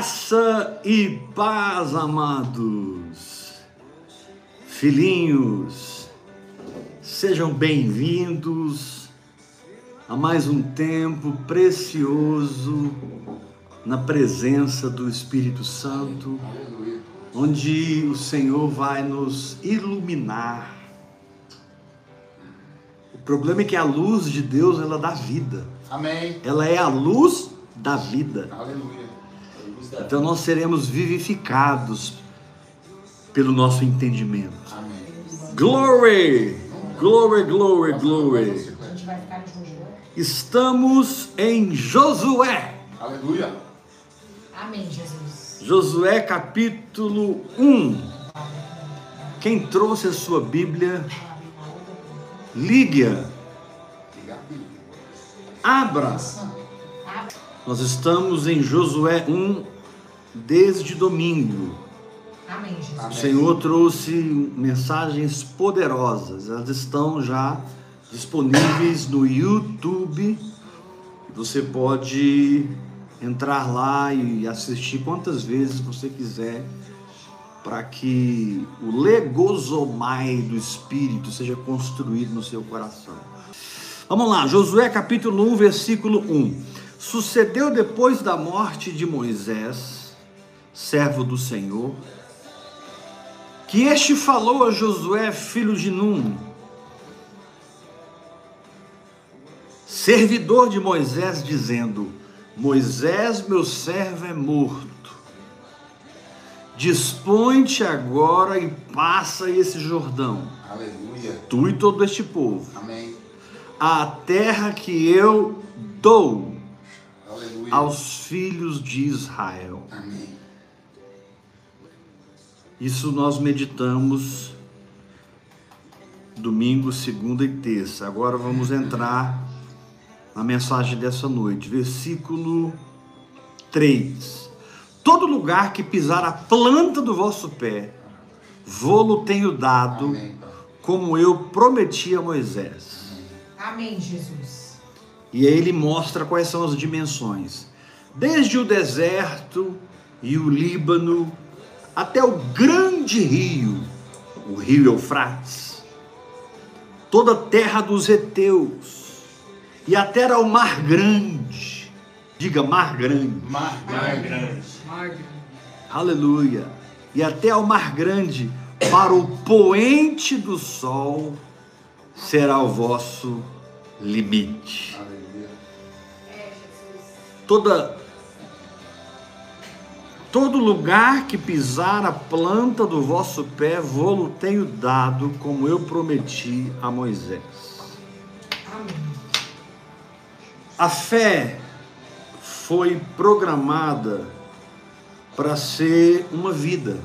Graça e paz, amados, filhinhos, sejam bem-vindos a mais um tempo precioso na presença do Espírito Santo, onde o Senhor vai nos iluminar. O problema é que a luz de Deus ela dá vida. Amém. Ela é a luz da vida. Aleluia. Então nós seremos vivificados pelo nosso entendimento. Amém. Glory! Glory, glory, glory. A gente vai ficar em Josué. Estamos em Josué. Aleluia. Amém, Jesus. Josué capítulo 1. Quem trouxe a sua Bíblia, ligue-a, abra. Nós estamos em Josué 1 desde domingo. Amém, Jesus. O. Senhor trouxe mensagens poderosas, elas estão já disponíveis no YouTube. Você pode entrar lá e assistir quantas vezes você quiser, para que o legosomai do Espírito seja construído no seu coração. Vamos lá, Josué capítulo 1, versículo 1. Sucedeu depois da morte de Moisés, servo do Senhor, que este falou a Josué, filho de Num, servidor de Moisés, dizendo: Moisés, meu servo, é morto. Dispõe-te agora e passa esse Jordão, Aleluia. tu e todo este povo, Amém. a terra que eu dou Aleluia. aos filhos de Israel. Amém. Isso nós meditamos domingo, segunda e terça. Agora vamos entrar na mensagem dessa noite, versículo 3. Todo lugar que pisar a planta do vosso pé, vô-lo tenho dado, Amém. como eu prometi a Moisés. Amém, Jesus. E aí ele mostra quais são as dimensões. Desde o deserto e o Líbano até o grande rio, o rio Eufrates, toda a terra dos heteus e até ao mar grande. Diga mar grande. Mar grande. Aleluia. E até ao mar grande, para o poente do sol será o vosso limite. Aleluia. toda todo lugar que pisar a planta do vosso pé, vou-lo tenho dado, como eu prometi a Moisés. A fé foi programada para ser uma vida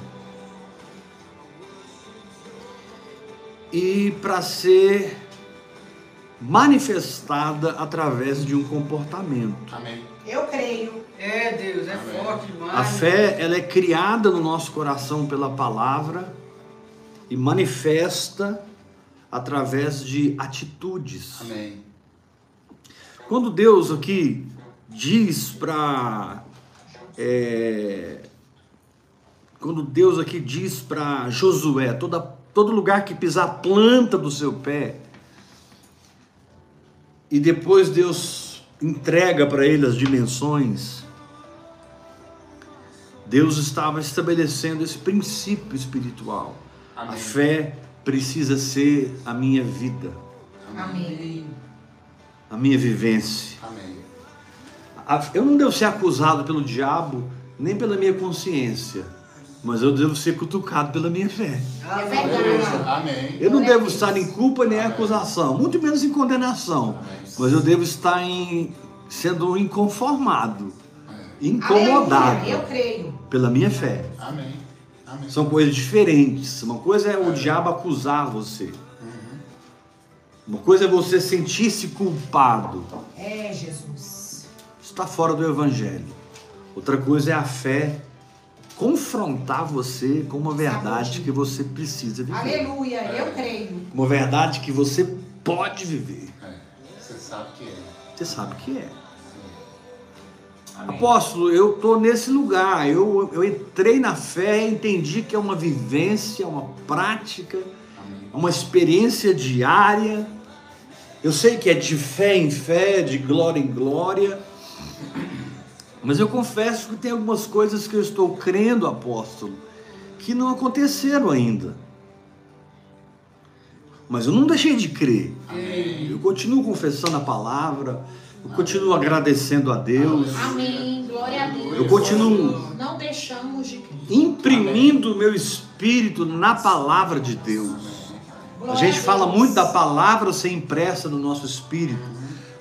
e para ser manifestada através de um comportamento. Amém. Eu creio. É, Deus, é Amém. forte demais. A fé, ela é criada no nosso coração pela palavra e manifesta através de atitudes. Amém. Quando Deus aqui diz para quando Deus aqui diz para Josué, toda, todo lugar que pisar a planta do seu pé, e depois Deus entrega para ele as dimensões, Deus estava estabelecendo esse princípio espiritual. A Amém. fé precisa ser a minha vida, Amém. a minha vivência. Amém. A- Eu não devo ser acusado pelo diabo, nem pela minha consciência, mas eu devo ser cutucado pela minha fé. É. Amém. Eu não devo estar em culpa nem Amém. acusação, muito menos em condenação, mas eu devo estar em, sendo inconformado, É. incomodado pela minha fé. São coisas diferentes. Uma coisa é o diabo acusar você. Uma coisa é você sentir-se culpado. É, Jesus. está fora do evangelho. Outra coisa é a fé confrontar você com uma verdade que você precisa viver. Aleluia. Eu creio. Uma verdade que você pode viver. É. Você sabe que é. Você sabe que é. Amém. Apóstolo, eu estou nesse lugar. Eu, eu entrei na fé, entendi que é uma vivência, uma prática, Amém. uma experiência diária. Eu sei que é de fé em fé, de glória em glória. Mas eu confesso que tem algumas coisas que eu estou crendo, apóstolo, que não aconteceram ainda. Mas eu não deixei de crer. Amém. Eu continuo confessando a palavra, eu continuo agradecendo a Deus, Amém. Glória a Deus. eu continuo Não deixamos de crer. imprimindo o meu espírito na palavra de Deus. A gente fala muito da palavra ser impressa no nosso espírito,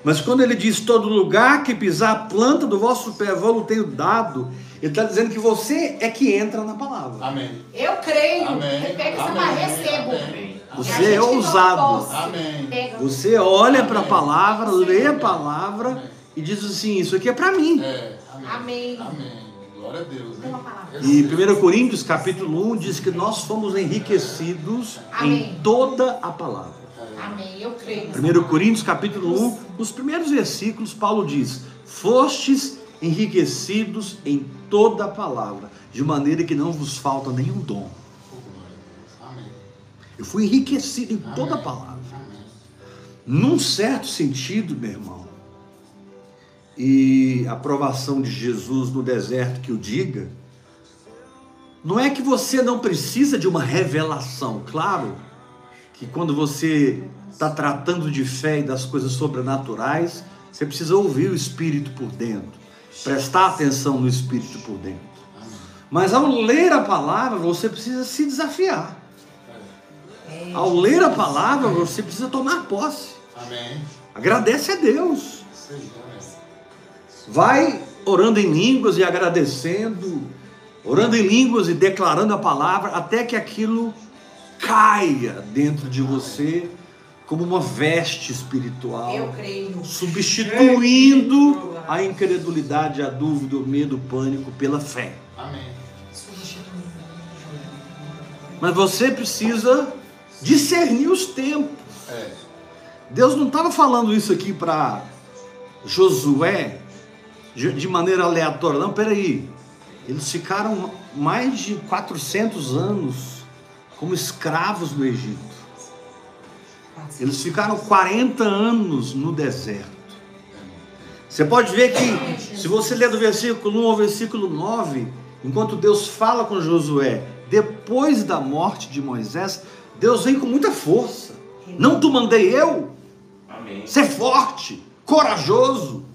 mas quando ele diz todo lugar que pisar a planta do vosso pé, vou tenho dado, ele está dizendo que você é que entra na palavra. Amém. Eu creio. Amém. Pega essa Amém. barra, recebo. Amém. Você E é ousado. Amém. Você olha para a Amém. palavra, lê a Amém. palavra e diz assim: Isso aqui é para mim. É. Amém. Amém. Glória a Deus. Palavra. E 1 Coríntios capítulo 1 diz que nós fomos enriquecidos Amém. em toda a palavra. Amém. Eu creio. 1 Coríntios capítulo 1, nos primeiros versículos, Paulo diz: Fostes enriquecidos em toda a palavra, de maneira que não vos falta nenhum dom. Eu fui enriquecido em toda a palavra. Num certo sentido, meu irmão, e a aprovação de Jesus no deserto que o diga, não é que você não precisa de uma revelação, claro, que quando você está tratando de fé e das coisas sobrenaturais, você precisa ouvir o Espírito por dentro, prestar atenção no Espírito por dentro. Mas ao ler a palavra, você precisa se desafiar. É. Ao ler a palavra, você precisa tomar posse. Agradece a Deus. Vai orando em línguas e agradecendo, orando em línguas e declarando a palavra, até que aquilo caia dentro de você como uma veste espiritual, Eu creio. substituindo a incredulidade, a dúvida, o medo, o pânico pela fé. Amém. Mas você precisa discernir os tempos. É. Deus não estava falando isso aqui para Josué de de maneira aleatória. Não, peraí. Eles ficaram mais de 400 anos como escravos no Egito. Eles ficaram 40 anos no deserto. Você pode ver que, se você ler do versículo 1 ao versículo 9, enquanto Deus fala com Josué, depois da morte de Moisés, Deus vem com muita força. Não tu mandei eu? Amém. Ser forte, corajoso.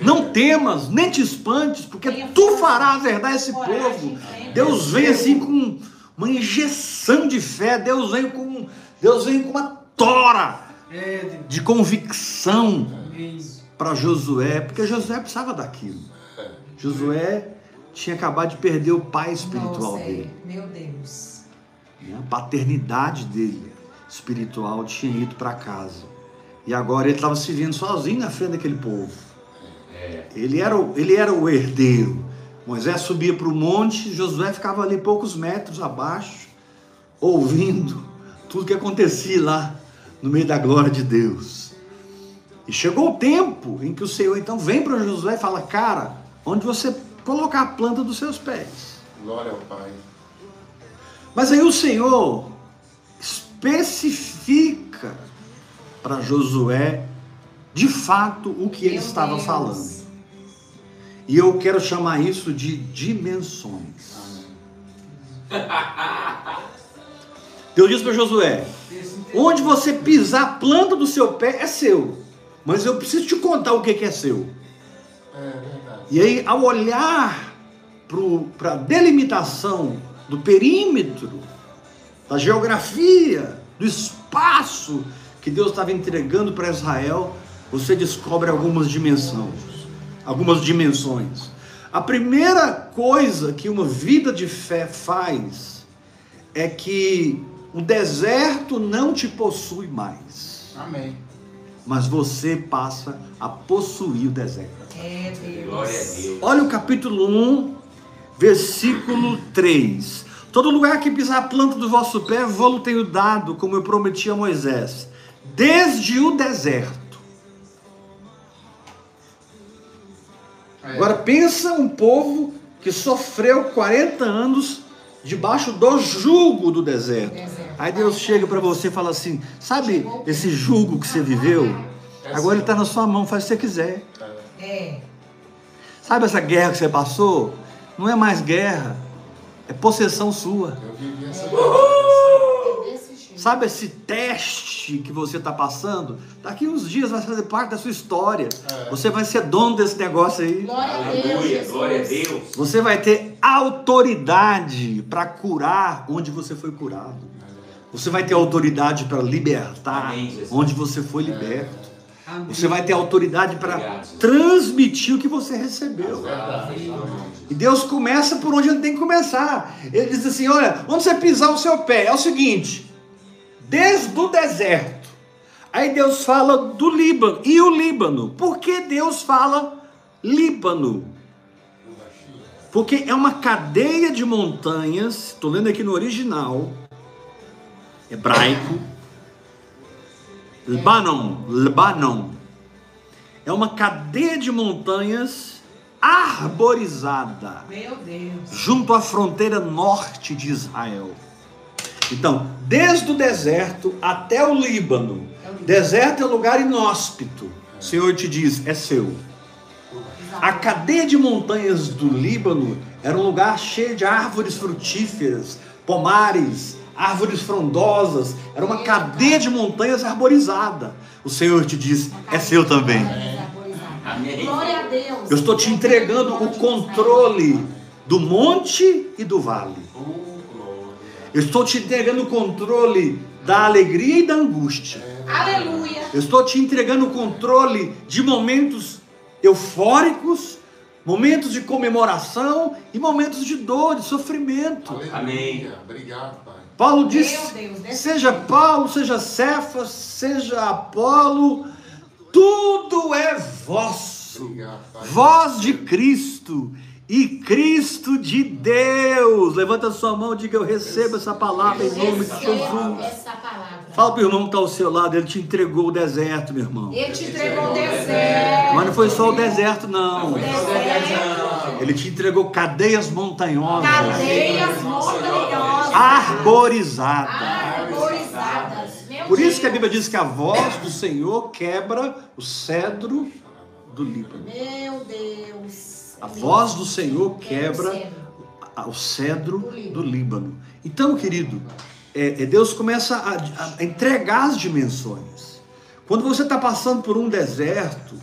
Não temas, nem te espantes, porque tu farás herdar esse povo. Deus vem assim com uma injeção de fé, Deus vem com, Deus vem com uma tora de convicção para Josué, porque Josué precisava daquilo. Josué tinha acabado de perder o pai espiritual Nossa, é. dele. Meu Deus. né? A paternidade dele espiritual tinha ido para casa. E agora ele estava se vendo sozinho na frente daquele povo. Ele era, o- ele era o herdeiro. Moisés subia para o monte, Josué ficava ali poucos metros abaixo, ouvindo tudo que acontecia lá no meio da glória de Deus. E chegou o tempo em que o Senhor então vem para Josué e fala: Cara, onde você colocar a planta dos seus pés. Glória ao Pai. Mas aí o Senhor especifica para Josué de fato o que ele Meu estava Deus. falando. E eu quero chamar isso de dimensões. Deus disse para Josué: onde você pisar a planta do seu pé é seu, mas eu preciso te contar o que que é seu. E aí, ao olhar para a delimitação do perímetro, da geografia, do espaço que Deus estava entregando para Israel, você descobre algumas dimensões. Algumas dimensões. A primeira coisa que uma vida de fé faz é que o deserto não te possui mais, Amém. mas você passa a possuir o deserto. É Deus. Glória a Deus. Olha o capítulo 1, versículo 3. Todo lugar que pisar a planta do vosso pé, vou-lo tenho dado, como eu prometi a Moisés, desde o deserto Agora pensa um povo que sofreu 40 anos debaixo do jugo do deserto. Aí Deus chega para você e fala assim: sabe esse jugo que você viveu? Agora ele está na sua mão, faz o que você quiser. É. Sabe essa guerra que você passou? Não é mais guerra, é possessão sua. Eu vivi essa É jeito. Sabe esse teste que você está passando? Daqui uns dias vai fazer parte da sua história. É. Você vai ser dono desse negócio aí. Glória a Deus. Aleluia, glória a Deus. Você vai ter autoridade para curar onde você foi curado. Você vai ter autoridade para libertar Amém, onde você foi liberto. Amém. Você vai ter autoridade para transmitir o que você recebeu. verdade. E Deus começa por onde ele tem que começar. Ele diz assim: olha, onde você pisar o seu pé, é o seguinte: desde o deserto. Aí Deus fala do Líbano. E o Líbano? Por que Deus fala Líbano? Porque é uma cadeia de montanhas, estou lendo aqui no original, hebraico, Libanon, Libanon. É uma cadeia de montanhas arborizada Meu Deus. junto à fronteira norte de Israel. Então, desde o deserto até o Líbano. Deserto é lugar inóspito. O Senhor te diz, é seu. A cadeia de montanhas do Líbano era um lugar cheio de árvores frutíferas, pomares, árvores frondosas. Era uma cadeia de montanhas arborizada. O Senhor te diz, é seu também. Glória a Deus. Eu estou te entregando o controle do monte e do vale. Eu estou te entregando o controle da alegria e da angústia. Aleluia. Eu estou te entregando o controle de momentos eufóricos, momentos de comemoração e momentos de dor, de sofrimento. Aleluia. Amém. Obrigado, Pai. Paulo diz: seja Paulo, seja Cefas, seja Apolo, tudo é vosso. Obrigado, Pai. voz de Cristo e Cristo de Deus. Levanta a sua mão diga: Eu recebo essa palavra em nome de Jesus. Fala para o irmão que está ao seu lado, ele te entregou o deserto, meu irmão. Ele te entregou o deserto. Mas não foi só o deserto, não. Deserto. Ele te entregou cadeias montanhosas, Cadeias montanhosas. arborizadas. Arborizadas. Por isso que a. Bíblia diz que a voz do Senhor quebra o cedro do Líbano. Meu Deus. A voz do Senhor quebra o cedro do Líbano. Então, querido, é, é, Deus começa a, a entregar as dimensões. Quando você está passando por um deserto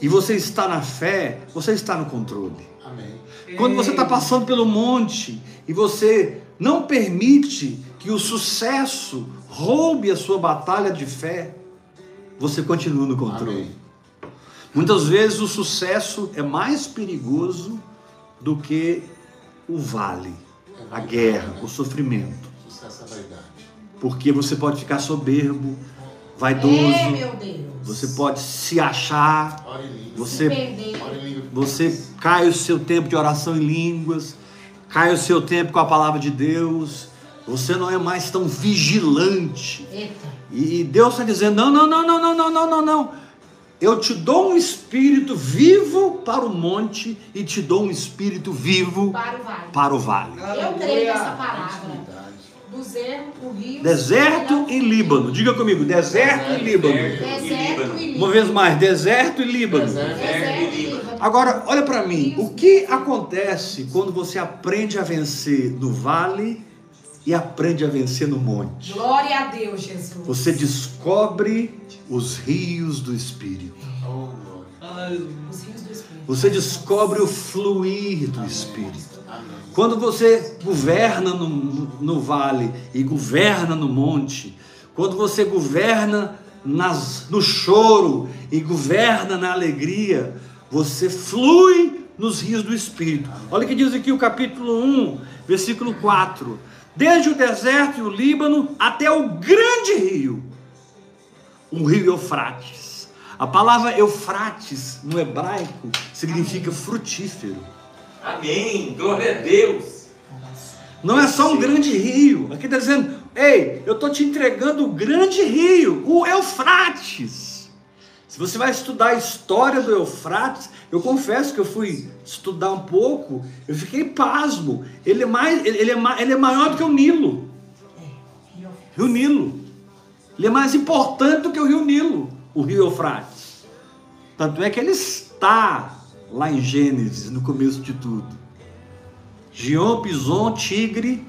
e você está na fé, você está no controle. Amém. Quando você está passando pelo monte e você não permite que o sucesso roube a sua batalha de fé, você continua no controle. Amém. Muitas vezes o sucesso é mais perigoso do que o vale, a guerra, o sofrimento. Porque você pode ficar soberbo, vaidoso. Você pode se achar. Você, você cai o seu tempo de oração em línguas, cai o seu tempo com a palavra de Deus. Você não é mais tão vigilante. E Deus está dizendo: não, não, não, não, não, não, não, não. não eu te dou um espírito vivo para o monte e te dou um espírito vivo Para o vale. para o vale. Eu creio nessa palavra. Intimidade. Do zero, o rio. Deserto e Líbano. Diga comigo: deserto e Líbano. Deserto e Líbano. Uma vez mais: deserto e Líbano. Deserto. Deserto e Líbano. Agora, olha para mim, o que acontece quando você aprende a vencer no vale e aprende a vencer no monte? Glória a Deus, Jesus. Você descobre os rios do Espírito. Você descobre o fluir do Espírito. Quando você governa no, no vale e governa no monte, quando você governa nas, no choro e governa na alegria, você flui nos rios do Espírito. Olha o que diz aqui o capítulo 1, versículo 4. Desde o deserto e o Líbano até o grande rio, o rio Eufrates. A palavra Eufrates no hebraico significa frutífero. Amém. Glória a Deus. Não é só um grande rio. Aqui está dizendo, ei, eu estou te entregando o grande rio, o Eufrates. Se você vai estudar a história do Eufrates, eu confesso que eu fui estudar um pouco, eu fiquei pasmo. Ele é, mais, ele, é, ele é maior do que o Nilo. Rio Nilo. Ele é mais importante do que o Rio Nilo, o Rio Eufrates. Tanto é que ele está lá em Gênesis, no começo de tudo. Gion, Pison, Tigre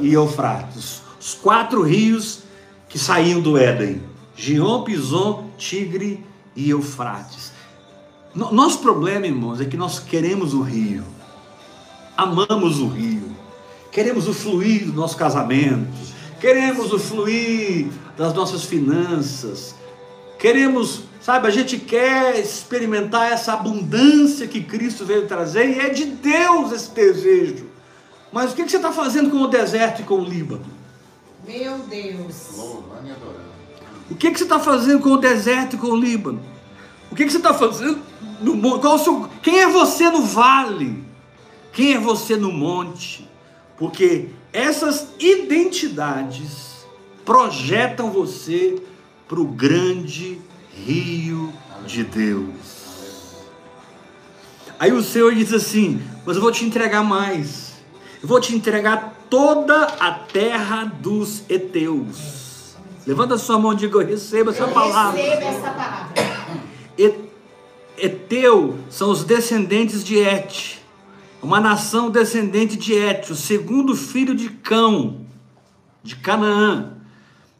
e Eufrates. Os quatro rios que saíam do Éden. Gion, Pison, Tigre e Eufrates. No- Nosso problema, irmãos, é que nós queremos o rio. Amamos o rio. Queremos o fluir do nosso casamento. Queremos o fluir das nossas finanças. Queremos, sabe, a gente quer experimentar essa abundância que Cristo veio trazer e é de Deus esse desejo. Mas o que você está fazendo com o deserto e com o Líbano? Meu Deus. Louvando e adorando. O que, você está fazendo com o deserto e com o Líbano? O que, você está fazendo no monte? Qual o seu- Quem é você no vale? Quem é você no monte? Porque essas identidades projetam você para o grande rio de Deus. Aí o Senhor diz assim: Mas eu vou te entregar mais. Eu vou te entregar toda a terra dos heteus. Levanta sua mão e diga: Eu recebo essa palavra. Receba essa palavra. Eteu são os descendentes de Et, uma nação descendente de Et, o segundo filho de Cão, de Canaã,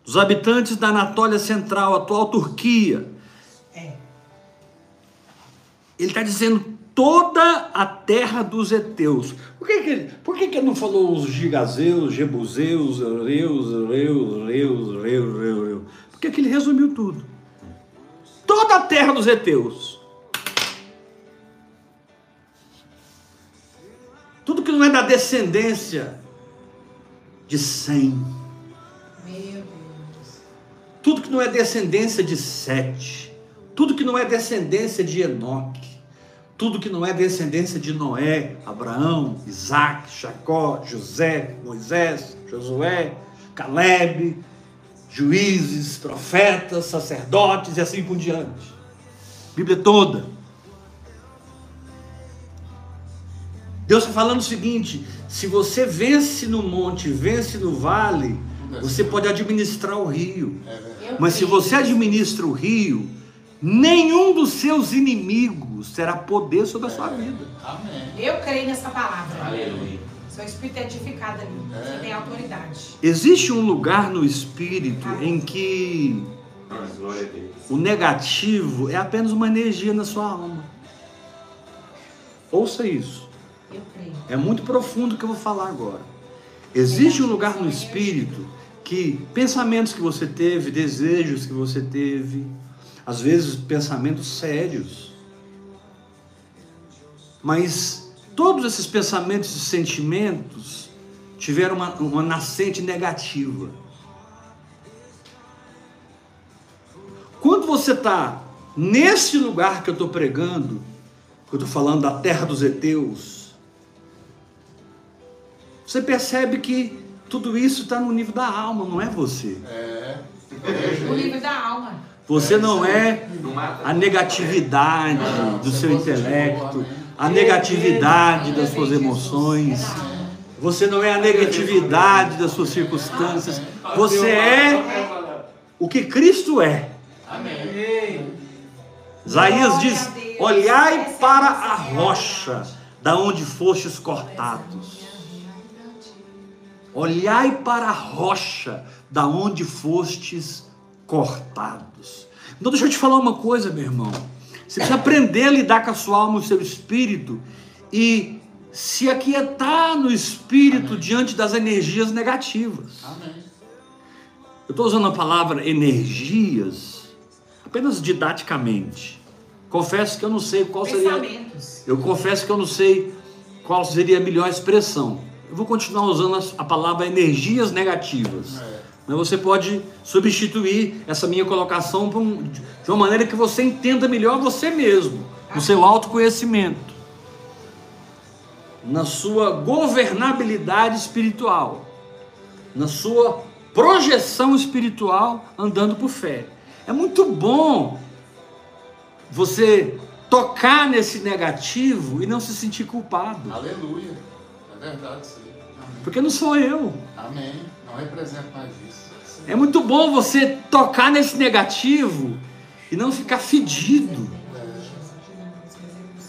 os habitantes da Anatólia Central, atual Turquia. É. Ele está dizendo toda a terra dos heteus. Por que, que, ele- por que, que ele não falou os gigazeus, jebuseus, reus, reus, reus, reus, reus, reus? Por que, que ele resumiu tudo? Toda a terra dos heteus. Tudo que não é da descendência de Sem. Tudo que não é descendência de Sete, tudo que não é descendência de Enoque, tudo que não é descendência de Noé, Abraão, Isaac, Jacó, José, Moisés, Josué, Caleb, juízes, profetas, sacerdotes e assim por diante. Bíblia toda. Deus está falando o seguinte: se você vence no monte, vence no vale, você pode administrar o rio. É Mas se você administra o rio, nenhum dos seus inimigos terá poder sobre a sua vida. Amém. Eu creio nessa palavra. Aleluia. Seu espírito é edificado ali. Você tem autoridade. Existe um lugar no espírito em que o negativo é apenas uma energia na sua alma. Ouça isso. Eu creio. É muito profundo o que eu vou falar agora. Existe um lugar no espírito que pensamentos que você teve, desejos que você teve, às vezes pensamentos sérios, mas todos esses pensamentos e sentimentos tiveram uma, uma nascente negativa. Quando você está nesse lugar que eu estou pregando, que eu estou falando da terra dos heteus, você percebe que tudo isso está no nível da alma, não é você. É. O livro da alma. Você não é Não mata. a negatividade do seu intelecto, a negatividade das suas emoções. Você não é a negatividade das suas circunstâncias. Você é o que Cristo é. Isaías diz: Olhai para a rocha, da onde fostes cortados. Olhai para a rocha, da onde fostes cortados. Então, deixa eu te falar uma coisa, meu irmão. Você precisa aprender a lidar com a sua alma e o seu espírito e se aquietar no espírito diante das energias negativas. Amém. Eu estou usando a palavra energias apenas didaticamente. Confesso que eu não sei qual seria. Eu confesso que eu não sei qual seria a melhor expressão. Eu vou continuar usando a- palavra energias negativas. É. Mas você pode substituir essa minha colocação um- de uma maneira que você entenda melhor você mesmo, no seu autoconhecimento, na sua governabilidade espiritual, na sua projeção espiritual andando por fé. É muito bom você tocar nesse negativo e não se sentir culpado. Aleluia. É verdade, sim. Amém. Porque não sou eu. Amém. Não representa mais isso. É muito bom você tocar nesse negativo e não ficar fedido,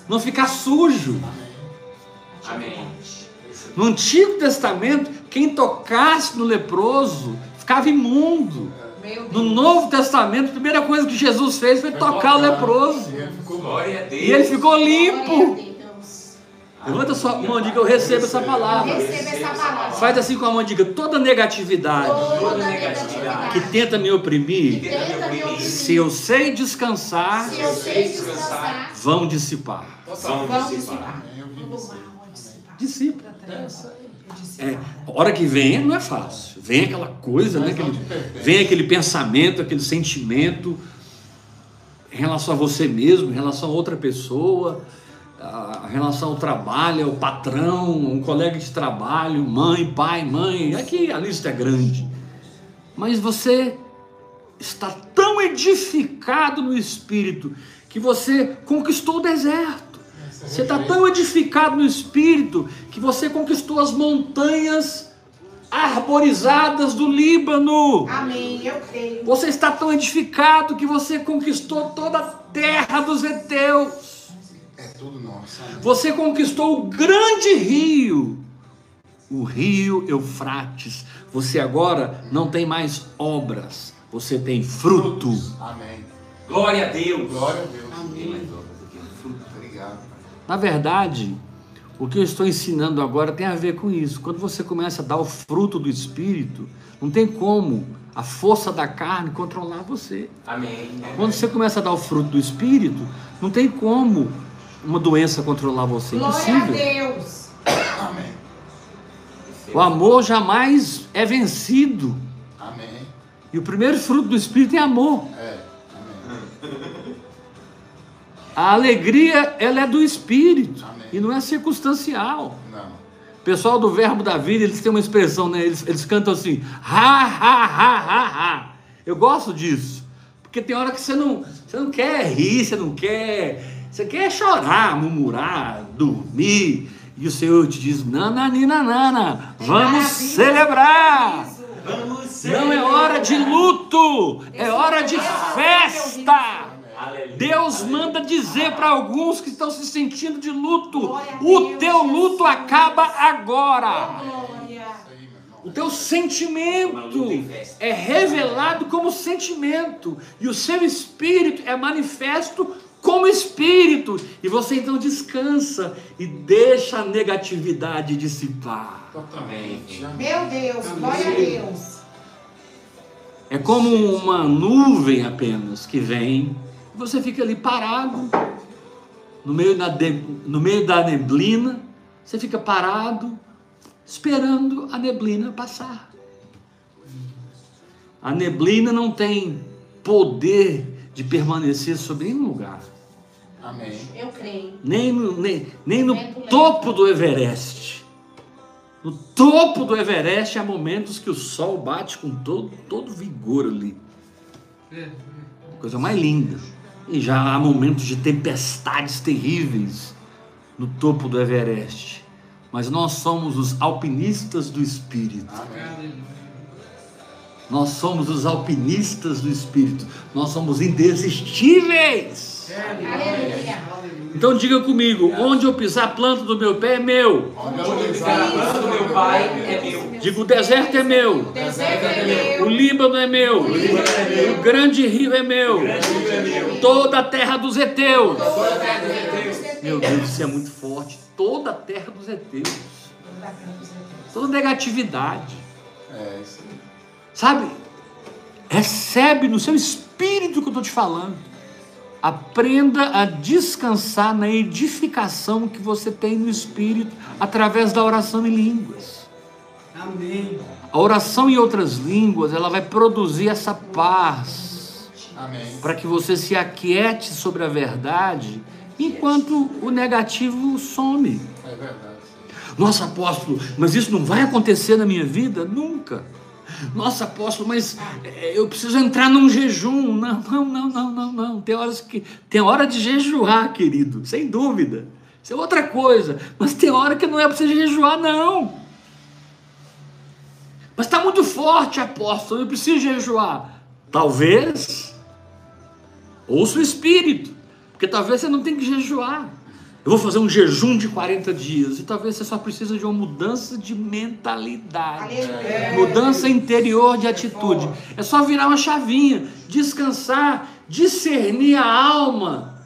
não ficar sujo. Amém. No Antigo Testamento, quem tocasse no leproso ficava imundo. No. Novo Testamento, a primeira coisa que Jesus fez foi tocar o leproso. E ele ficou Glória a Deus. E ele ficou Glória limpo. Levanta sua mão e diga: Eu recebo essa palavra. Faz assim com a mão e diga: Toda negatividade Toda negatividade que tenta me oprimir, Tenta me oprimir. se eu sei descansar, Se eu sei descansar, vão dissipar. Vamos vamos dissipar. Dissipa. É, a hora que vem não é fácil. Vem aquela coisa, né? Aquele, vem aquele pensamento, aquele sentimento em relação a você mesmo, em relação a outra pessoa, a relação ao trabalho, ao patrão, um colega de trabalho, mãe, pai, mãe. Aqui a lista é grande. Mas você está tão edificado no espírito que você conquistou o deserto. Você está tão edificado no espírito que você conquistou as montanhas arborizadas do Líbano. Amém. Eu creio. Você está tão edificado que você conquistou toda a terra dos heteus. Você conquistou o grande rio, o rio Eufrates. Você agora não tem mais obras, você tem fruto. Amém. Glória a Deus. Glória a Deus. Obrigado. Pai. Na verdade, o que eu estou ensinando agora tem a ver com isso. Quando você começa a dar o fruto do Espírito, não tem como a força da carne controlar você. Amém. Quando você começa a dar o fruto do Espírito, não tem como uma doença controlar você. Glória a Impossível. Deus. Amém. O amor jamais é vencido. Amém. E o primeiro fruto do Espírito é amor. É. Amém. A alegria, ela é do Espírito Amém. e não é circunstancial. Não. O pessoal do Verbo da Vida, eles têm uma expressão, né? Eles, eles cantam assim, ha, ha, ha, ha, ha. Eu gosto disso. Porque tem hora que você não, você não quer rir, você não quer. Você quer chorar, murmurar, dormir. E o Senhor te diz: nananina, nana, vamos Maravilha. celebrar. Vamos Não é hora de luto, é hora de festa. Aleluia. Deus manda dizer para alguns que estão se sentindo de luto: o teu luto acaba agora. Irmão. O teu sentimento é revelado como sentimento, e o seu espírito é manifesto como espírito, e você então descansa e deixa a negatividade dissipar. Totalmente. Meu Deus. Glória a Deus. É como uma nuvem apenas que vem, e você fica ali parado, no meio da, de- no meio da neblina, você fica parado, esperando a neblina passar. A neblina não tem poder de permanecer sobre nenhum lugar, Amém. Eu creio. nem no, nem, nem no topo do Everest. No topo do Everest há momentos que o sol bate com todo, todo vigor ali. Coisa mais linda. E já há momentos de tempestades terríveis no topo do Everest. Mas nós somos os alpinistas do Espírito. Amém. Nós somos os alpinistas do Espírito. Nós somos indesistíveis. Aleluia. Então diga comigo: onde eu pisar a planta do meu pé é meu. Onde eu pisar a planta do meu pai é meu. Diga: o deserto é meu. O deserto é O meu. Líbano é meu. O grande rio é meu. Toda a terra dos heteus. Meu Deus, isso é muito forte. Toda a terra dos heteus. Toda negatividade. É, isso. Sabe? Recebe no seu espírito que eu estou te falando. Aprenda a descansar na edificação que você tem no espírito através da oração em línguas. Amém. A oração em outras línguas, ela vai produzir essa paz Amém. para que você se aquiete sobre a verdade, enquanto o negativo some. É verdade. Nossa, apóstolo, mas isso não vai acontecer na minha vida? Nunca. Nossa, apóstolo, mas é, eu preciso entrar num jejum. Não, não, não, não, não, não. Tem horas que tem hora de jejuar, querido, sem dúvida. Isso é outra coisa. Mas tem hora que não é para você jejuar, não. Mas está muito forte, apóstolo. Eu preciso jejuar. Talvez. Ouça o Espírito. Porque talvez você não tenha que jejuar. Eu vou fazer um jejum de 40 dias. E talvez você só precisa de uma mudança de mentalidade. Mudança interior de atitude. É só virar uma chavinha, descansar, discernir a alma,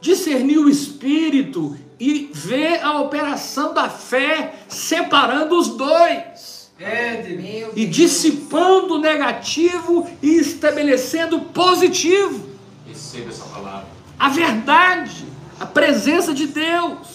discernir o espírito e ver a operação da fé separando os dois. Meu E dissipando o negativo e estabelecendo o positivo. Receba essa palavra. A verdade, a presença de Deus.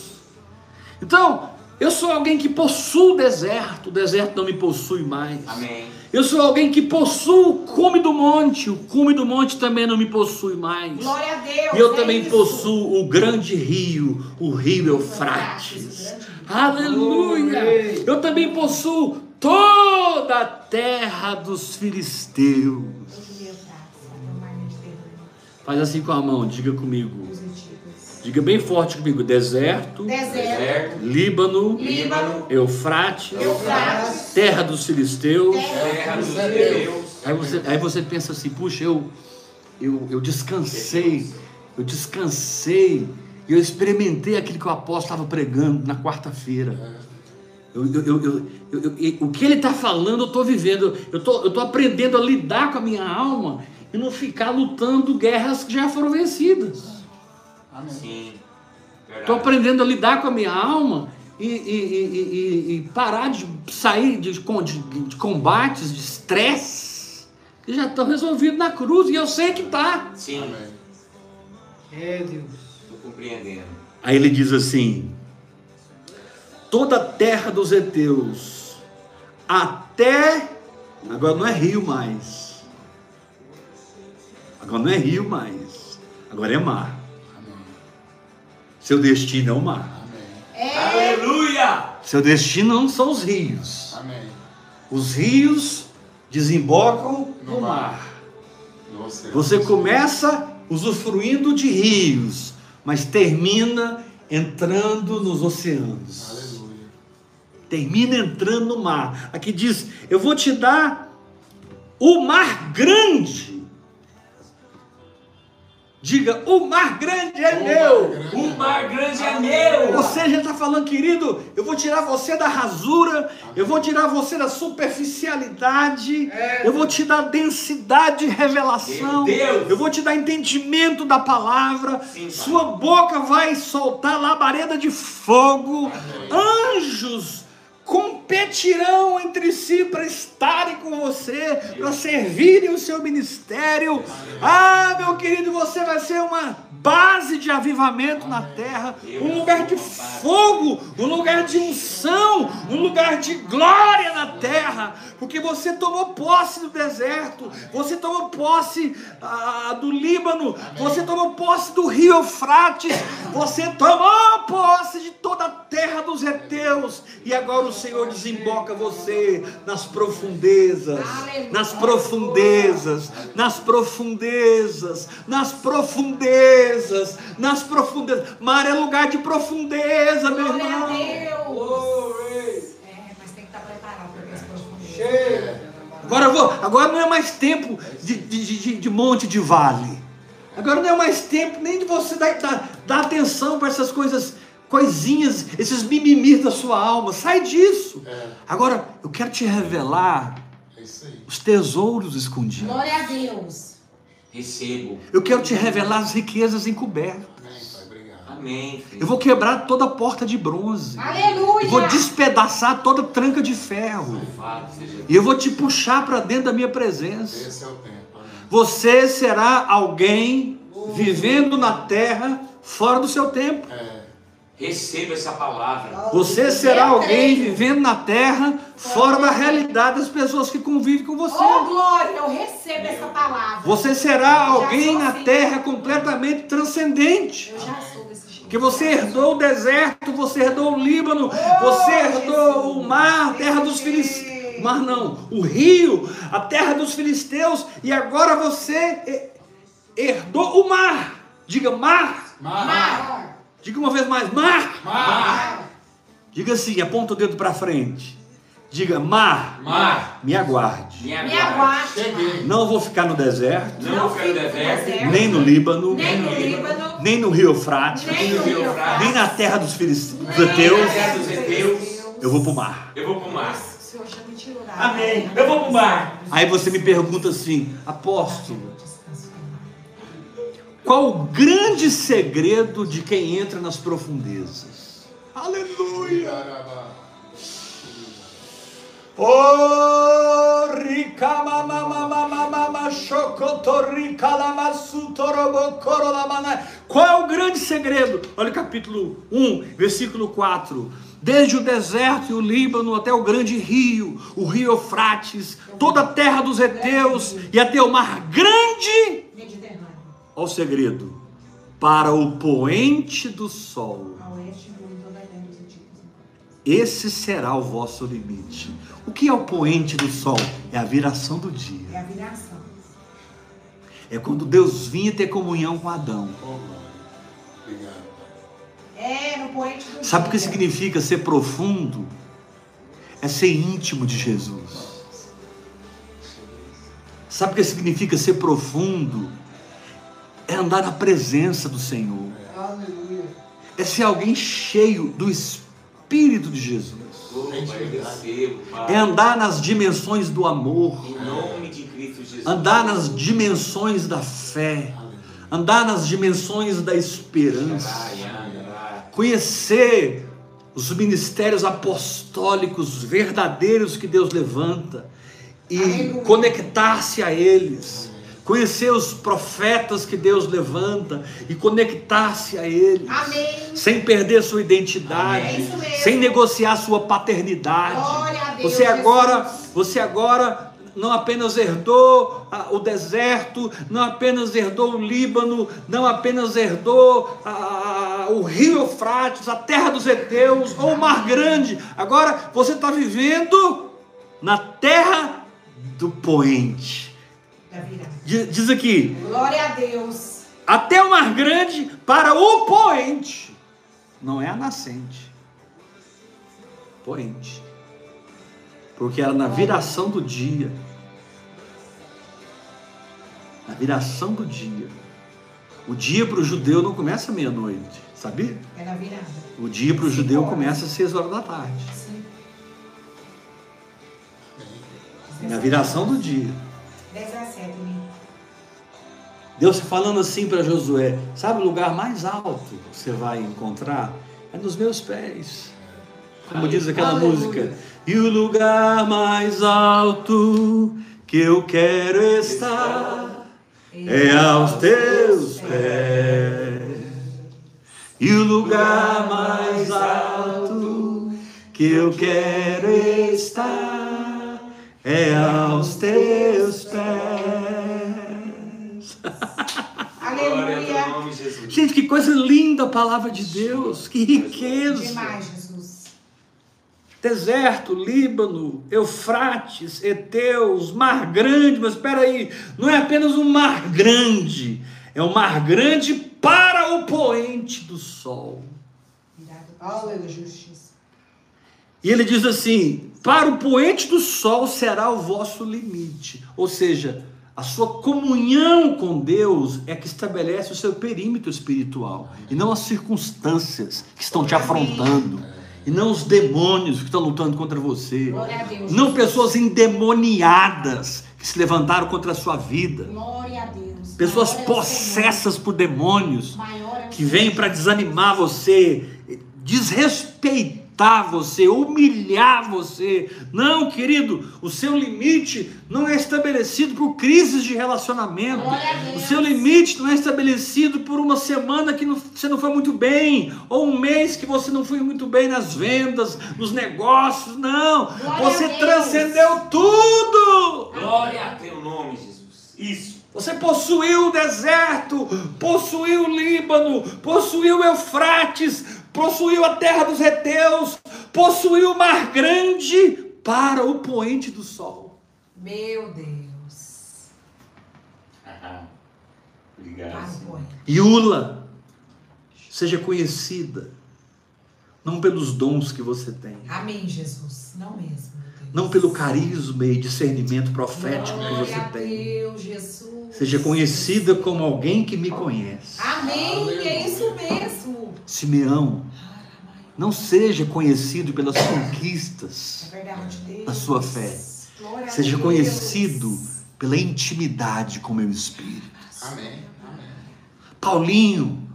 Então, eu sou alguém que possui o deserto, o deserto não me possui mais. Amém. Eu sou alguém que possui o cume do monte, o cume do monte também não me possui mais. Glória a Deus. E eu é também isso. possuo o grande rio, o rio Eufrates. Aleluia! Eu também possuo toda a terra dos filisteus. Faz assim com a mão, diga comigo. Diga bem forte comigo: deserto, Deserto, Deserto, Líbano, Líbano, Eufrates, Eufrates, terra dos filisteus. terra dos Deus. Aí você, aí você pensa assim, puxa, eu, eu, eu descansei, eu descansei, e eu experimentei aquilo que o apóstolo estava pregando na quarta-feira. Eu, eu, eu, eu- eu- eu- o que ele está falando, eu estou vivendo, eu tô, eu tô aprendendo a lidar com a minha alma e não ficar lutando guerras que já foram vencidas. Amém. Sim. Estou aprendendo a lidar com a minha alma e, e- e- e- parar de sair de, com- de- de combates, de estresse, que já estão resolvidos na cruz, e eu sei que está. Sim. Amém. É Deus. Estou compreendendo. Aí ele diz assim: toda a terra dos heteus, até. Agora não é rio mais. Agora não é rio mais. Agora é mar. Seu destino é o mar. Amém. É. Aleluia! Seu destino não são os rios. Amém. Os rios desembocam no mar. No oceano. Você começa usufruindo de rios, mas termina entrando nos oceanos. Aleluia. Termina entrando no mar. Aqui diz: Eu vou te dar o mar grande. Diga: O mar grande é O meu. mar grande. O mar grande é meu! Você já está falando, querido, eu vou tirar você da rasura, eu vou tirar você da superficialidade, eu vou te dar densidade de revelação, eu vou te dar entendimento da palavra, Sim, sua boca vai soltar labareda de fogo, anjos competirão entre si para estarem com você, para servirem o seu ministério. Ah, meu querido, você vai ser uma base de avivamento na terra, um lugar de fogo, um lugar de unção, um lugar de glória na terra, porque você tomou posse do deserto, você tomou posse ah, do Líbano, você tomou posse do rio Eufrates, você tomou posse de toda a terra dos heteus, e agora o Senhor desemboca você nas profundezas, nas profundezas, nas profundezas, nas profundezas, nas profundezas. Mar é lugar de profundeza, meu Glória a irmão. Deus. É, mas tem que estar preparado para esse profundidade. Agora, eu vou, agora não é mais tempo de, de, de, de monte de vale. Agora não é mais tempo nem de você dar, dar, dar atenção para essas coisas, coisinhas, esses mimimis da sua alma. Sai disso. É. Agora, eu quero te revelar É isso aí. os tesouros escondidos. Glória a Deus. Recebo. Eu quero te revelar as riquezas encobertas. Amém, Pai. Obrigado. Amém, filho. Eu vou quebrar toda porta de bronze. Aleluia. Eu vou despedaçar toda tranca de ferro. E eu vou te puxar para dentro da minha presença. Esse é o tempo. Você será alguém vivendo na terra fora do seu tempo. É. Receba essa palavra. Você será alguém vivendo na terra fora da realidade das pessoas que convivem com você. Oh, glória, eu recebo essa palavra. Você será alguém na terra completamente transcendente. Eu já sou desse jeito. Porque você herdou o deserto, você herdou o Líbano, você herdou o mar, terra dos filisteus, mar não, o rio, a terra dos filisteus, e agora você herdou o mar. Diga mar. Mar. Diga uma vez mais, mar. Mar. Diga assim, aponta o dedo para frente. Diga, mar, Mar. me aguarde. Me Me aguarde. Cheguei. Não vou ficar no deserto, Não vou ficar no deserto, nem no Líbano, nem no Líbano, nem no rio Eufrates, nem no Rio Eufrates, nem na terra dos filisteus. nem dos na heteus. terra dos heteus. Eu vou para o mar. Eu vou pro mar. O da Amém. Eu vou pro mar. Aí você me pergunta assim, apóstolo, qual o grande segredo de quem entra nas profundezas? Aleluia! Qual é o grande segredo? Olha o capítulo 1, versículo 4. Desde o deserto e o Líbano até o grande rio, o rio Eufrates, toda a terra dos heteus e até o mar grande. Olha o segredo. Para o poente do sol. Esse será o vosso limite. O que é o poente do sol? É a viração do dia. É a viração. É quando Deus vinha ter comunhão com Adão. Oh. Obrigado. É no poente do Sabe o que significa ser profundo? É ser íntimo de Jesus. Sabe o que significa ser profundo? É andar na presença do Senhor. É ser alguém cheio do Espírito de Jesus. É andar nas dimensões do amor. Andar nas dimensões da fé. Andar nas dimensões da esperança. Conhecer os ministérios apostólicos verdadeiros que Deus levanta e conectar-se a eles. Conhecer os profetas que Deus levanta e conectar-se a eles. Amém. Sem perder sua identidade, É sem negociar sua paternidade. A Deus, Você agora, Jesus. você agora não apenas herdou o deserto, não apenas herdou o Líbano, não apenas herdou ah, o rio Eufrates, a terra dos heteus ou o mar grande. Agora você está vivendo na terra do poente. Diz diz aqui, Glória a Deus. até o mar grande para o poente. Não é a nascente. Poente. Porque era na viração do dia. Na viração do dia. O dia para o judeu não começa meia-noite, sabia? É na virada. O dia para o judeu horas. começa às seis horas da tarde. Sim. Na viração do dia. 17, né? Deus falando assim para Josué: sabe o lugar mais alto que você vai encontrar? É nos meus pés. Como diz aquela Aleluia. música. E o lugar mais alto que eu quero estar é aos teus pés. E o lugar mais alto que eu quero estar é aos teus que coisa linda a palavra de Deus, que riqueza. Demais, Jesus. Deserto, Líbano, Eufrates, Eteus, Mar Grande, mas espera aí, não é apenas um mar grande, é um mar grande para o poente do sol. E ele diz assim: para o poente do sol será o vosso limite. Ou seja, a sua comunhão com Deus é que estabelece o seu perímetro espiritual. E não as circunstâncias que estão te afrontando. E não os demônios que estão lutando contra você. Não pessoas endemoniadas que se levantaram contra a sua vida. Pessoas é possessas por demônios é que vêm para desanimar você, desrespeitar você, humilhar você. Não, querido, o seu limite não é estabelecido por crises de relacionamento. O seu limite não é estabelecido por uma semana que não- você não foi muito bem, ou um mês que você não foi muito bem nas vendas, nos negócios. Não, Glória você transcendeu tudo. Glória a teu nome, Jesus. Isso. Você possuiu o deserto, possuiu o Líbano, possuiu o Eufrates, possuiu a terra dos heteus, possuiu o mar grande para o poente do sol. Meu Deus. Ah, Obrigado. Iula, seja conhecida, não pelos dons que você tem, Amém, Jesus. Não mesmo, não pelo carisma e discernimento profético que Glória você a tem. Deus, Jesus. Seja conhecida como alguém que me conhece. Amém. É isso mesmo. Simeão, não seja conhecido pelas conquistas, É verdade, Deus. A sua fé. Seja conhecido pela intimidade com meu espírito. Amém. Amém. Paulinho,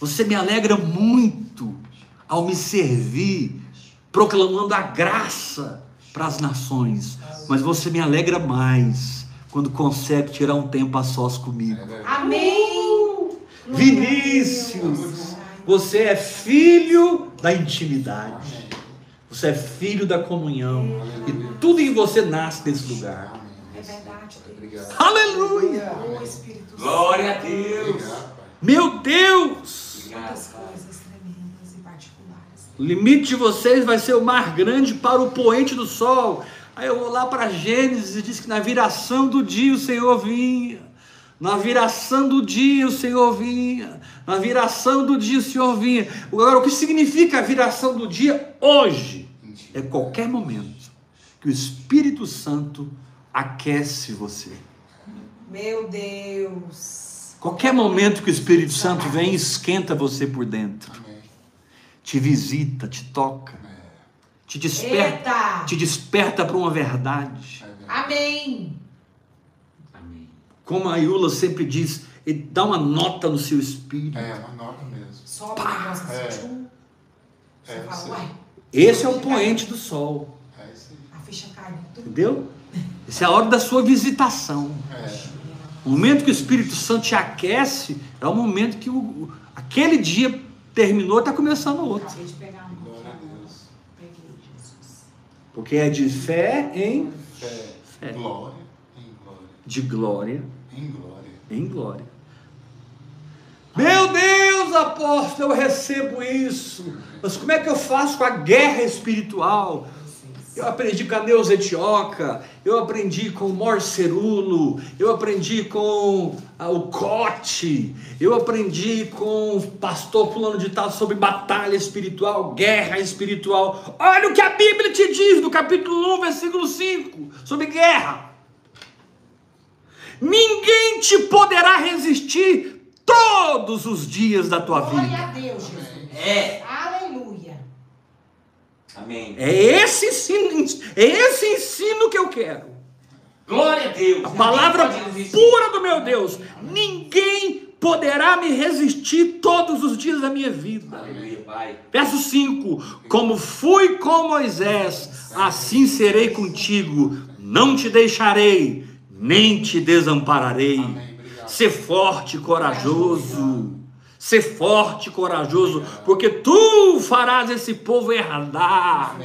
você me alegra muito ao me servir, proclamando a graça para as nações, mas você me alegra mais quando consegue tirar um tempo a sós comigo. Amém. Vinícius, você é filho da intimidade, você é filho da comunhão, e tudo em você nasce desse lugar. É verdade, Deus. Aleluia! Santo. Glória a Deus. Meu Deus! E. O limite de vocês vai ser o mar grande para o poente do sol. Aí eu vou lá para Gênesis e diz que na viração do dia o Senhor vinha. Na viração do dia o Senhor vinha. Na viração do dia o Senhor vinha. Agora, o que significa a viração do dia hoje? É qualquer momento que o Espírito Santo aquece você. Meu Deus. Qualquer momento que o Espírito Santo vem e esquenta você por dentro. Te visita, te toca, te desperta. Eita. te desperta para uma verdade. Amém. Como a Iula sempre diz, ele dá uma nota no seu espírito. É, uma nota mesmo. Sobe o negócio É. assim. tchum. Você É, fala, sim. uai, Esse é o poente do sol, É isso aí. a ficha cai. Tum. entendeu? Essa é a hora da sua visitação. É. O momento que o Espírito Santo te aquece é o momento que o, aquele dia terminou, está começando outro. Acabei de pegar um Glória a. Deus. Peguei, Jesus. Porque é de fé em, Fé. Fé. Glória em glória. de glória Em glória. em glória. Meu Deus, apóstolo, eu recebo isso. Mas como é que eu faço com a guerra espiritual? Eu aprendi com a Neuza Etioca, eu aprendi com o Morcerulo, eu aprendi com ah, o Cote, eu aprendi com o pastor fulano de tal sobre batalha espiritual, guerra espiritual. Olha o que a Bíblia te diz no capítulo 1, versículo 5, sobre guerra. Ninguém te poderá resistir todos os dias da tua Glória vida. a Deus, Jesus. É. Aleluia. Amém. É esse ensino, é esse ensino que eu quero. Glória a Deus. A palavra pura do meu Deus. Ninguém poderá me resistir todos os dias da minha vida. Aleluia, Pai. Verso 5: Como fui com Moisés, assim serei contigo. Não te deixarei, nem te desampararei. Amém. Ser forte e corajoso. Ser forte e corajoso, porque tu farás esse povo herdar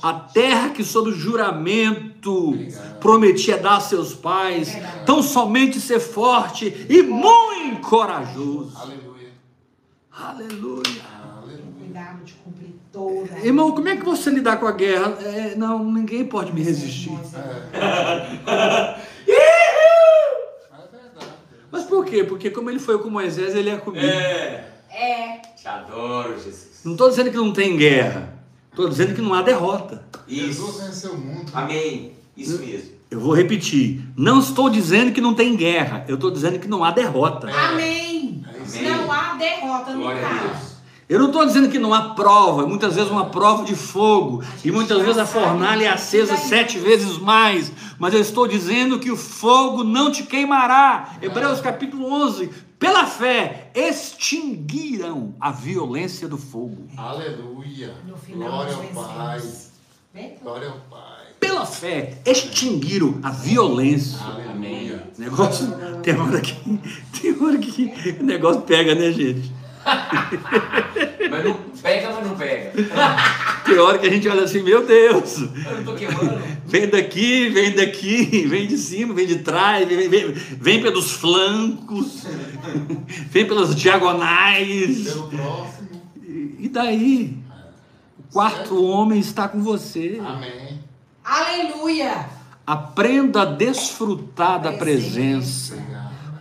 a terra que sob juramento prometia dar a seus pais. Tão somente ser forte e muito corajoso. Aleluia. Aleluia. Cuidado de cumprir toda. a- Irmão, como é que você lidar com a guerra? É, não, ninguém pode me resistir. É. Mas por quê? Porque como ele foi com Moisés, ele é comigo. É. É. Te adoro, Jesus. Não estou dizendo que não tem guerra. Estou dizendo que não há derrota. Jesus Isso. venceu o mundo. Amém. Isso mesmo. Eu vou repetir. Não estou dizendo que não tem guerra. Eu estou dizendo que não há derrota. Amém. É Amém. Não há derrota no Glória caso. Eu não estou dizendo que não há prova, muitas vezes uma prova de fogo, e muitas vezes a fornalha é acesa sete vezes mais, mas eu estou dizendo que o fogo não te queimará. Hebreus capítulo 11, pela fé, extinguiram a violência do fogo. Aleluia. No final Glória ao Pai. Glória ao Pai. Pela fé, extinguiram a violência. Aleluia. Negócio, tem hora que, tem hora que o negócio pega, né, gente? Mas não pega, mas não pega. Tem hora que a gente olha assim, meu Deus, Eu não tô queimando. Vem daqui, vem daqui, vem de cima, vem de trás, vem, vem, vem pelos flancos, vem pelas diagonais. Pelo próximo. E daí? quarto homem está com você. Amém. Aleluia. Aprenda a desfrutar da presença.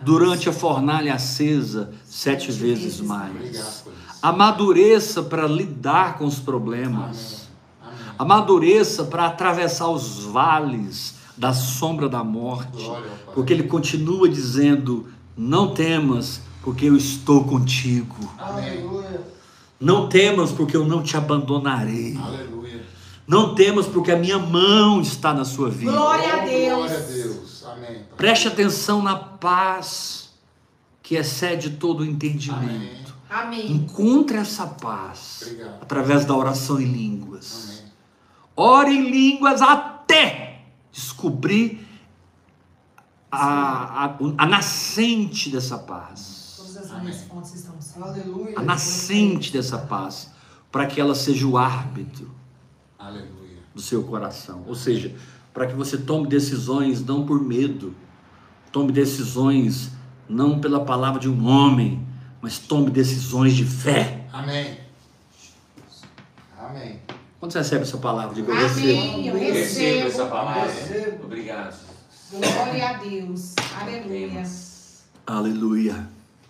Durante a fornalha acesa sete vezes mais. Amadureça para lidar com os problemas. Amadureça para atravessar os vales da sombra da morte. Porque ele continua dizendo: Não temas, porque eu estou contigo. Não temas, porque eu não te abandonarei. Aleluia. Não temas, porque a minha mão está na sua vida. Glória a Deus. Glória a Deus. Amém. Preste atenção na paz que excede todo o entendimento. Amém. Encontre essa paz Obrigado. através da oração em línguas. Amém. Ore em línguas até descobrir a, a, a nascente dessa paz. Todas as Amém. minhas fontes estão salvas. Aleluia. A nascente dessa paz. Para que ela seja o árbitro Aleluia. do seu coração. Ou seja, para que você tome decisões não por medo, tome decisões não pela palavra de um homem, mas tome decisões de fé. Amém. Amém. Quando você recebe essa palavra, diga eu recebo. Amém. Eu Recebo essa recebo. palavra. Recebo. Obrigado. Glória a Deus. Aleluia. Aleluia.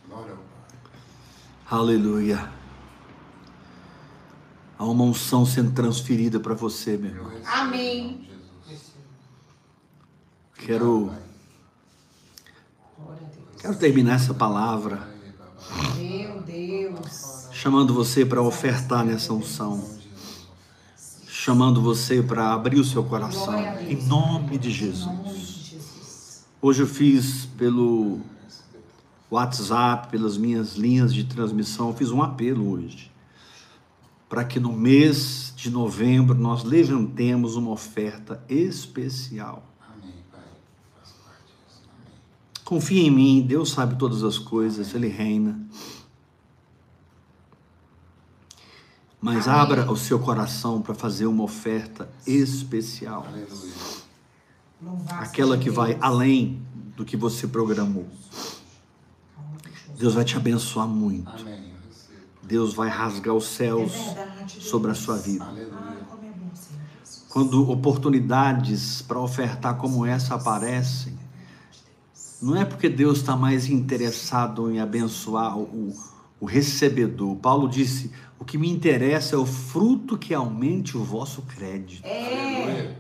Glória ao Pai. Aleluia. Há uma unção sendo transferida para você, meu Eu irmão. Amém. Quero, quero terminar essa palavra. Meu Deus. chamando você para ofertar nessa unção. Chamando você para abrir o seu coração. Em nome de Jesus. Hoje eu fiz pelo WhatsApp, pelas minhas linhas de transmissão, eu fiz um apelo hoje. Para que no mês de novembro nós levantemos uma oferta especial. Amém, Pai. Faço parte disso. Amém. Confie em mim, Deus sabe todas as coisas, Ele reina. Mas Amém. abra o seu coração para fazer uma oferta especial. Aleluia. Aquela que vai além do que você programou. Deus vai te abençoar muito. Amém. Deus vai rasgar os É céus Deus. sobre a sua vida. Ah, é. Quando oportunidades para ofertar como essa aparecem, não é porque Deus está mais interessado em abençoar o, o recebedor. Paulo disse: o que me interessa é o fruto que aumente o vosso crédito. É, é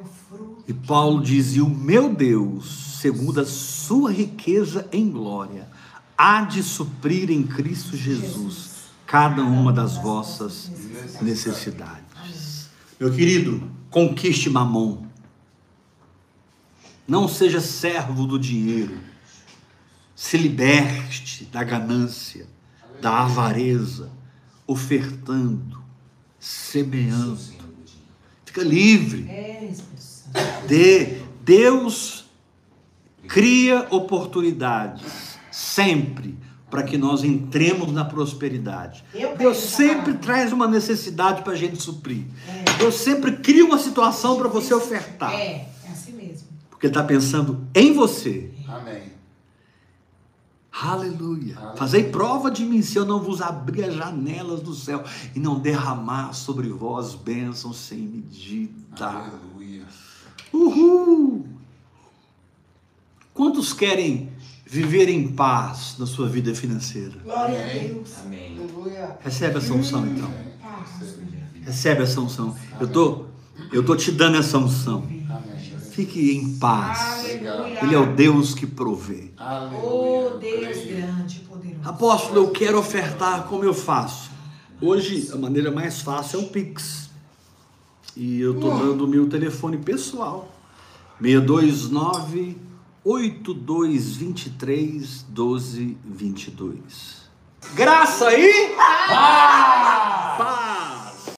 o fruto. E Paulo dizia: o meu Deus, segundo a sua riqueza em glória, há de suprir em Cristo Jesus cada uma das vossas necessidades. Meu querido, conquiste mamon. Não seja servo do dinheiro. Se liberte da ganância, da avareza, ofertando, semeando. Fica livre. É. De Deus cria oportunidades sempre para que nós entremos na prosperidade. Deus sempre palavra. traz uma necessidade para a gente suprir. Deus sempre cria uma situação para você ofertar. É, é assim mesmo. Porque Ele está pensando em você. Amém. Aleluia. Aleluia. Fazei prova de mim se eu não vos abrir as janelas do céu e não derramar sobre vós bênçãos sem medida. Aleluia. Uhul! Quantos querem viver em paz na sua vida financeira? Glória a. Deus. Amém. Recebe essa unção então. Recebe essa unção. Eu tô, eu tô te dando essa unção. Fique em paz. Ele é o Deus que provê. Oh, Deus grande e poderoso. Apóstolo, eu quero ofertar, como eu faço? Hoje a maneira mais fácil é o Pix. E eu tô dando o meu telefone pessoal. 629 8223 1222. Graça aí! paz! paz!